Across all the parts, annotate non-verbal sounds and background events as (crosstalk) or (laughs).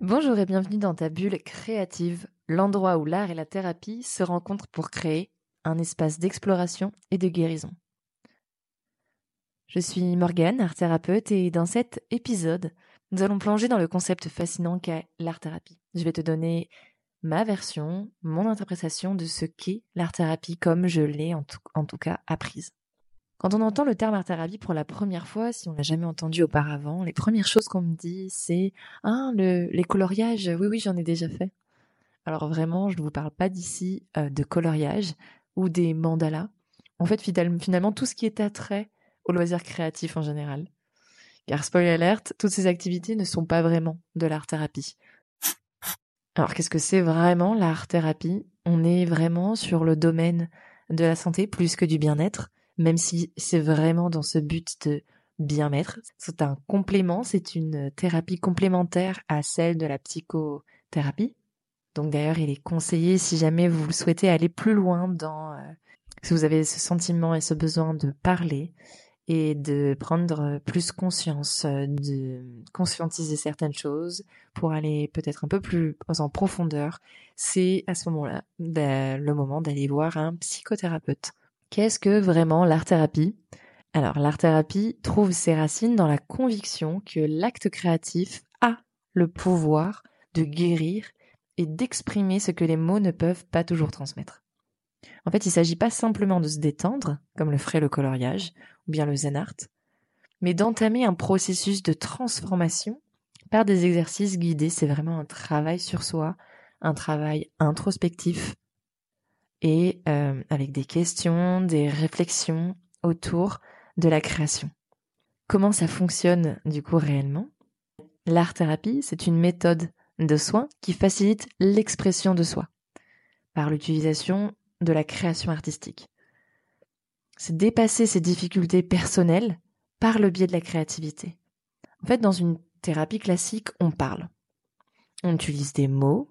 Bonjour et bienvenue dans ta bulle créative, l'endroit où l'art et la thérapie se rencontrent pour créer un espace d'exploration et de guérison. Je suis Morgane, art thérapeute, et dans cet épisode, nous allons plonger dans le concept fascinant qu'est l'art thérapie. Je vais te donner ma version, mon interprétation de ce qu'est l'art thérapie comme je l'ai en tout, en tout cas apprise. Quand on entend le terme art thérapie pour la première fois, si on l'a jamais entendu auparavant, les premières choses qu'on me dit, c'est ah le, les coloriages. Oui oui, j'en ai déjà fait. Alors vraiment, je ne vous parle pas d'ici euh, de coloriage ou des mandalas. En fait, finalement, tout ce qui est attrait au loisir créatif en général. Car spoiler alert, toutes ces activités ne sont pas vraiment de l'art thérapie. Alors qu'est-ce que c'est vraiment l'art thérapie On est vraiment sur le domaine de la santé plus que du bien-être même si c'est vraiment dans ce but de bien-être. C'est un complément, c'est une thérapie complémentaire à celle de la psychothérapie. Donc d'ailleurs, il est conseillé, si jamais vous souhaitez aller plus loin dans, euh, si vous avez ce sentiment et ce besoin de parler et de prendre plus conscience, euh, de conscientiser certaines choses pour aller peut-être un peu plus en profondeur, c'est à ce moment-là ben, le moment d'aller voir un psychothérapeute. Qu'est-ce que vraiment l'art-thérapie Alors, l'art-thérapie trouve ses racines dans la conviction que l'acte créatif a le pouvoir de guérir et d'exprimer ce que les mots ne peuvent pas toujours transmettre. En fait, il ne s'agit pas simplement de se détendre, comme le ferait le coloriage ou bien le zen art, mais d'entamer un processus de transformation par des exercices guidés. C'est vraiment un travail sur soi, un travail introspectif, et euh, avec des questions, des réflexions autour de la création. Comment ça fonctionne du coup réellement? L'art thérapie, c'est une méthode de soins qui facilite l'expression de soi par l'utilisation de la création artistique. C'est dépasser ses difficultés personnelles par le biais de la créativité. En fait, dans une thérapie classique, on parle. On utilise des mots,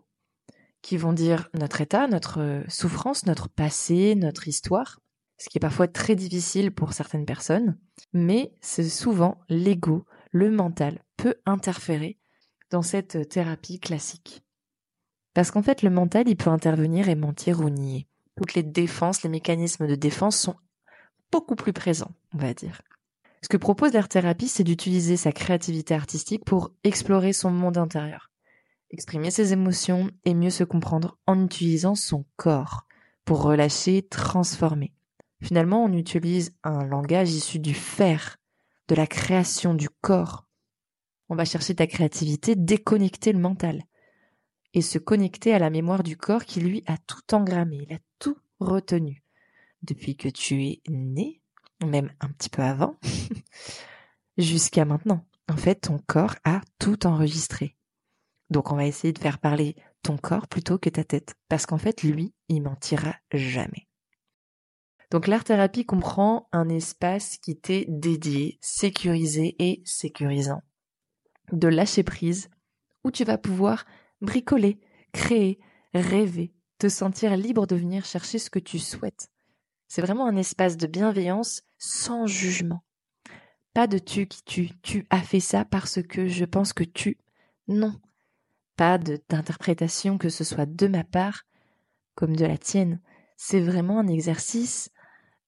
qui vont dire notre état, notre souffrance, notre passé, notre histoire, ce qui est parfois très difficile pour certaines personnes, mais c'est souvent l'ego, le mental peut interférer dans cette thérapie classique. Parce qu'en fait, le mental, il peut intervenir et mentir ou nier. Toutes les défenses, les mécanismes de défense sont beaucoup plus présents, on va dire. Ce que propose l'art thérapie, c'est d'utiliser sa créativité artistique pour explorer son monde intérieur exprimer ses émotions et mieux se comprendre en utilisant son corps pour relâcher, transformer. Finalement, on utilise un langage issu du faire, de la création du corps. On va chercher ta créativité, déconnecter le mental et se connecter à la mémoire du corps qui lui a tout engrammé, il a tout retenu. Depuis que tu es né, même un petit peu avant, (laughs) jusqu'à maintenant. En fait, ton corps a tout enregistré. Donc on va essayer de faire parler ton corps plutôt que ta tête, parce qu'en fait, lui, il mentira jamais. Donc l'art-thérapie comprend un espace qui t'est dédié, sécurisé et sécurisant. De lâcher prise, où tu vas pouvoir bricoler, créer, rêver, te sentir libre de venir chercher ce que tu souhaites. C'est vraiment un espace de bienveillance sans jugement. Pas de tu qui tu, tu as fait ça parce que je pense que tu. Non, pas d'interprétation que ce soit de ma part comme de la tienne. C'est vraiment un exercice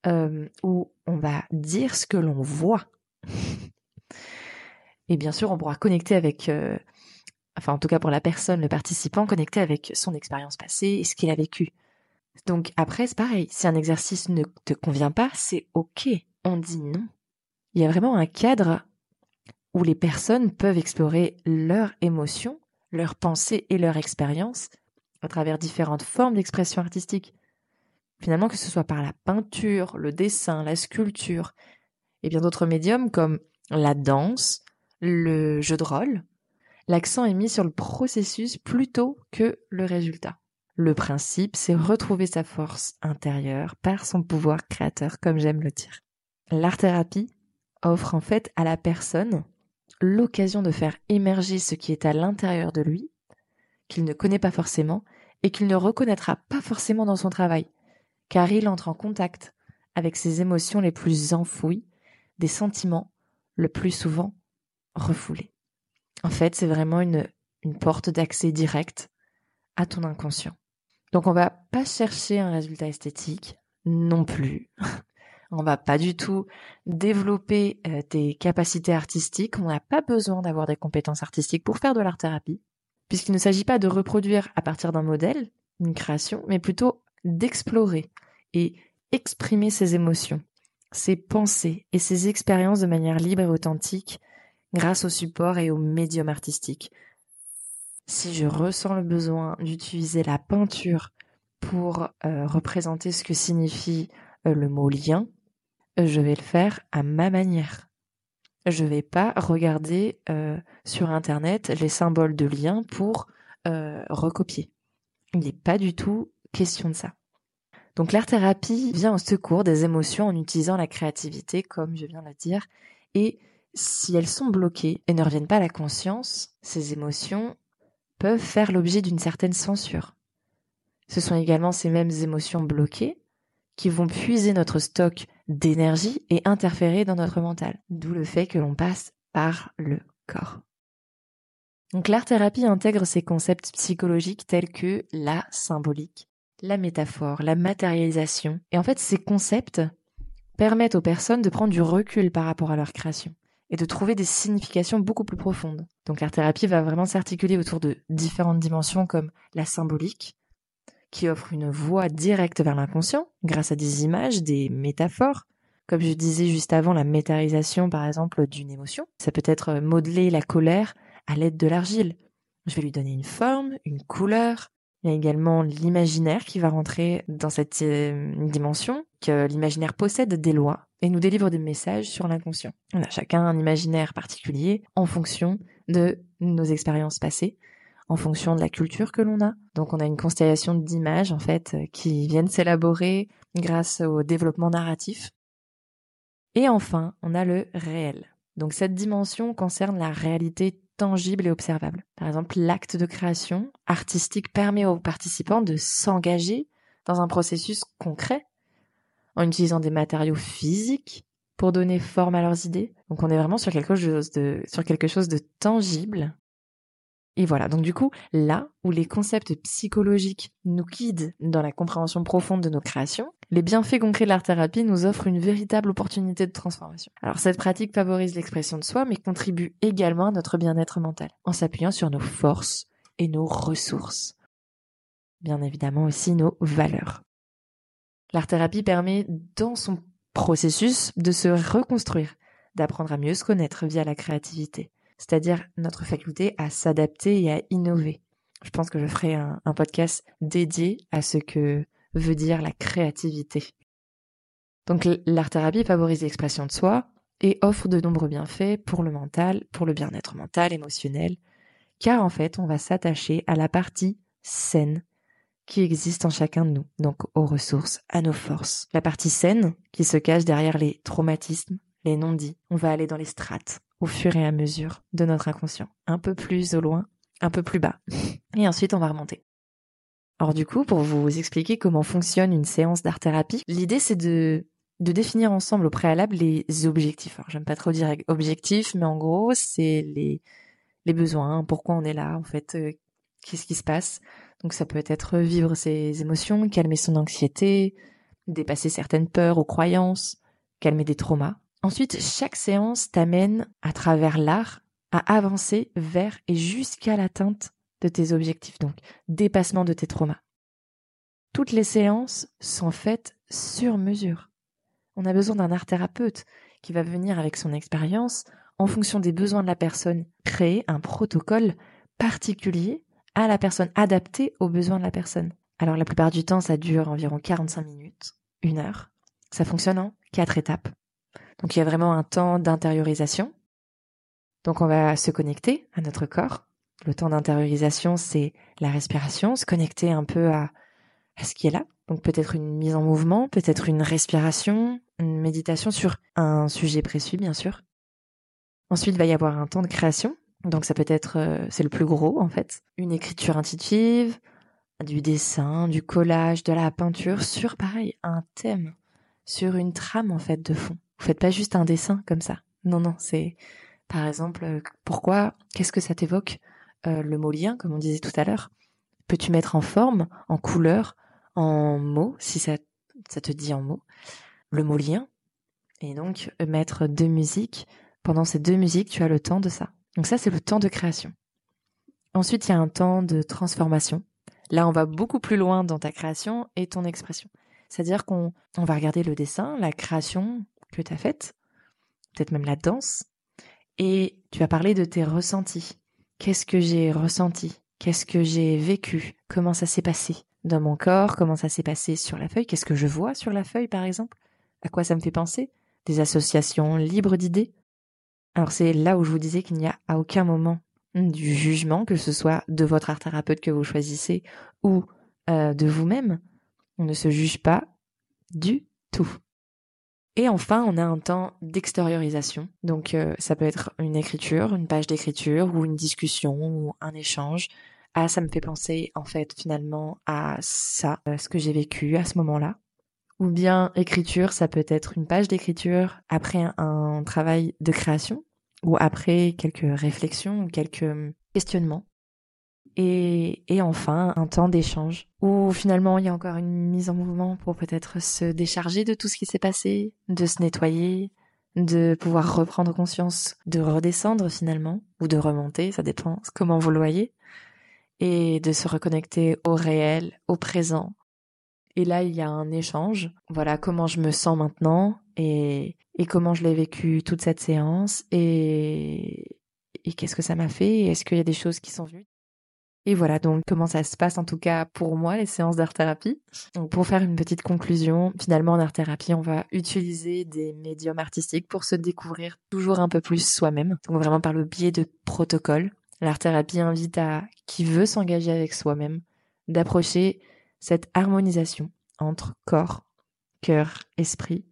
euh, où on va dire ce que l'on voit. Et bien sûr, on pourra connecter avec, euh, enfin en tout cas pour la personne, le participant, connecter avec son expérience passée et ce qu'il a vécu. Donc après, c'est pareil, si un exercice ne te convient pas, c'est ok, on dit non. Il y a vraiment un cadre où les personnes peuvent explorer leurs émotions leurs pensées et leur expérience à travers différentes formes d'expression artistique. Finalement, que ce soit par la peinture, le dessin, la sculpture, et bien d'autres médiums comme la danse, le jeu de rôle, l'accent est mis sur le processus plutôt que le résultat. Le principe, c'est retrouver sa force intérieure par son pouvoir créateur, comme j'aime le dire. L'art-thérapie offre en fait à la personne l'occasion de faire émerger ce qui est à l'intérieur de lui, qu'il ne connaît pas forcément, et qu'il ne reconnaîtra pas forcément dans son travail, car il entre en contact avec ses émotions les plus enfouies, des sentiments le plus souvent refoulés. En fait, c'est vraiment une, porte d'accès direct à ton inconscient. Donc on va pas chercher un résultat esthétique non plus. (laughs) on va pas du tout développer euh, tes capacités artistiques. On n'a pas besoin d'avoir des compétences artistiques pour faire de l'art thérapie, puisqu'il ne s'agit pas de reproduire à partir d'un modèle une création, mais plutôt d'explorer et exprimer ses émotions, ses pensées et ses expériences de manière libre et authentique grâce au support et au médium artistique. Si je ressens le besoin d'utiliser la peinture pour euh, représenter ce que signifie euh, le mot lien, je vais le faire à ma manière. Je vais pas regarder euh, sur internet les symboles de lien pour recopier. Il n'est pas du tout question de ça. Donc l'art thérapie vient au secours des émotions en utilisant la créativité, comme je viens de le dire, et si elles sont bloquées et ne reviennent pas à la conscience, ces émotions peuvent faire l'objet d'une certaine censure. Ce sont également ces mêmes émotions bloquées qui vont puiser notre stock d'énergie et interférer dans notre mental, d'où le fait que l'on passe par le corps. Donc l'art thérapie intègre ces concepts psychologiques tels que la symbolique, la métaphore, la matérialisation. Et en fait, ces concepts permettent aux personnes de prendre du recul par rapport à leur création et de trouver des significations beaucoup plus profondes. Donc l'art thérapie va vraiment s'articuler autour de différentes dimensions comme la symbolique, qui offre une voie directe vers l'inconscient grâce à des images, des métaphores. Comme je disais juste avant, la métallisation par exemple d'une émotion. Ça peut être modeler la colère à l'aide de l'argile. Je vais lui donner une forme, une couleur. Il y a également l'imaginaire qui va rentrer dans cette euh, dimension, que l'imaginaire possède des lois et nous délivre des messages sur l'inconscient. On a chacun un imaginaire particulier en fonction de nos expériences passées, en fonction de la culture que l'on a. Donc on a une constellation d'images en fait qui viennent s'élaborer grâce au développement narratif. Et enfin, on a le réel. Donc cette dimension concerne la réalité tangible et observable. Par exemple, l'acte de création artistique permet aux participants de s'engager dans un processus concret en utilisant des matériaux physiques pour donner forme à leurs idées. Donc on est vraiment sur quelque chose de, sur quelque chose de tangible. Et voilà, donc du coup, là où les concepts psychologiques nous guident dans la compréhension profonde de nos créations, les bienfaits concrets de l'art-thérapie nous offrent une véritable opportunité de transformation. Alors cette pratique favorise l'expression de soi, mais contribue également à notre bien-être mental, en s'appuyant sur nos forces et nos ressources. Bien évidemment aussi nos valeurs. L'art-thérapie permet, dans son processus, de se reconstruire, d'apprendre à mieux se connaître via la créativité, c'est-à-dire notre faculté à s'adapter et à innover. Je pense que je ferai un, podcast dédié à ce que veut dire la créativité. Donc l'art-thérapie favorise l'expression de soi et offre de nombreux bienfaits pour le mental, pour le bien-être mental, émotionnel, car en fait on va s'attacher à la partie saine qui existe en chacun de nous, donc aux ressources, à nos forces. La partie saine, qui se cache derrière les traumatismes, les non-dits. On va aller dans les strates, au fur et à mesure de notre inconscient. Un peu plus au loin, un peu plus bas. Et ensuite, on va remonter. Alors du coup, pour vous expliquer comment fonctionne une séance d'art-thérapie, l'idée c'est de, de définir ensemble au préalable les objectifs. Alors j'aime pas trop dire objectifs, mais en gros, c'est les, les besoins, pourquoi on est là, en fait, euh, qu'est-ce qui se passe, donc ça peut être vivre ses émotions, calmer son anxiété, dépasser certaines peurs ou croyances, calmer des traumas. Ensuite, chaque séance t'amène à travers l'art à avancer vers et jusqu'à l'atteinte de tes objectifs, donc dépassement de tes traumas. Toutes les séances sont faites sur mesure. On a besoin d'un art thérapeute qui va venir avec son expérience en fonction des besoins de la personne, créer un protocole particulier à la personne, adapté aux besoins de la personne. Alors la plupart du temps, ça dure environ 45 minutes, une heure. Ça fonctionne en quatre étapes. Donc il y a vraiment un temps d'intériorisation. Donc on va se connecter à notre corps. Le temps d'intériorisation, c'est la respiration, se connecter un peu à, à ce qui est là. Donc peut-être une mise en mouvement, peut-être une respiration, une méditation sur un sujet précis, bien sûr. Ensuite, il va y avoir un temps de création. Donc ça peut être, euh, c'est le plus gros en fait, une écriture intuitive, du dessin, du collage, de la peinture sur pareil un thème, sur une trame en fait de fond. Vous faites pas juste un dessin comme ça. Non, non, c'est par exemple euh, pourquoi, qu'est-ce que ça t'évoque euh, le mot lien, comme on disait tout à l'heure? Peux-tu mettre en forme, en couleur, en mots, si ça, te dit en mots, le mot lien, et donc mettre deux musiques. Pendant ces deux musiques, tu as le temps de ça. Donc ça, c'est le temps de création. Ensuite, il y a un temps de transformation. Là, on va beaucoup plus loin dans ta création et ton expression. C'est-à-dire qu'on on va regarder le dessin, la création que tu as faite, peut-être même la danse, et tu vas parler de tes ressentis. Qu'est-ce que j'ai ressenti? Qu'est-ce que j'ai vécu? Comment ça s'est passé dans mon corps? Comment ça s'est passé sur la feuille? Qu'est-ce que je vois sur la feuille, par exemple? À quoi ça me fait penser? Des associations libres d'idées? Alors c'est là où je vous disais qu'il n'y a à aucun moment du jugement, que ce soit de votre art thérapeute que vous choisissez ou euh, de vous-même. On ne se juge pas du tout. Et enfin, on a un temps d'extériorisation. Donc euh, ça peut être une écriture, une page d'écriture ou une discussion ou un échange. Ah, ça me fait penser en fait finalement à ça, à ce que j'ai vécu à ce moment-là. Ou bien écriture, ça peut être une page d'écriture après un travail de création ou après quelques réflexions ou quelques questionnements. Et, et enfin, un temps d'échange où finalement il y a encore une mise en mouvement pour peut-être se décharger de tout ce qui s'est passé, de se nettoyer, de pouvoir reprendre conscience, de redescendre finalement, ou de remonter, ça dépend comment vous le voyez, et de se reconnecter au réel, au présent. Et là, il y a un échange. Voilà comment je me sens maintenant et, et comment je l'ai vécu toute cette séance et, et qu'est-ce que ça m'a fait Est-ce qu'il y a des choses qui sont venues et voilà donc comment ça se passe en tout cas pour moi les séances d'art thérapie. Donc pour faire une petite conclusion, finalement en art thérapie, on va utiliser des médiums artistiques pour se découvrir toujours un peu plus soi-même. Donc vraiment par le biais de protocoles. L'art thérapie invite à qui veut s'engager avec soi-même d'approcher cette harmonisation entre corps, cœur, esprit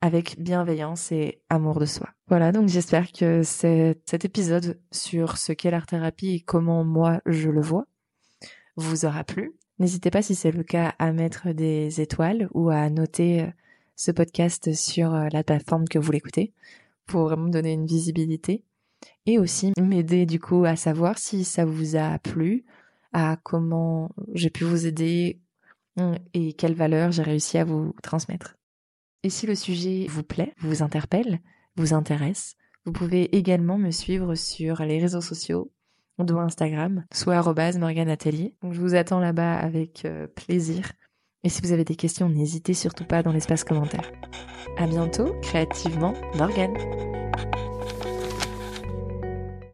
avec bienveillance et amour de soi. Voilà, donc j'espère que cet épisode sur ce qu'est l'art thérapie et comment moi je le vois vous aura plu. N'hésitez pas si c'est le cas à mettre des étoiles ou à noter euh, ce podcast sur euh, la plateforme que vous l'écoutez pour vraiment donner une visibilité et aussi m'aider du coup à savoir si ça vous a plu, à comment j'ai pu vous aider hum, et quelles valeurs j'ai réussi à vous transmettre. Et si le sujet vous plaît, vous interpelle, vous intéresse, vous pouvez également me suivre sur les réseaux sociaux, dont Instagram, soit morganatelier. Donc je vous attends là-bas avec euh, plaisir. Et si vous avez des questions, n'hésitez surtout pas dans l'espace commentaire. À bientôt, créativement, Morgane.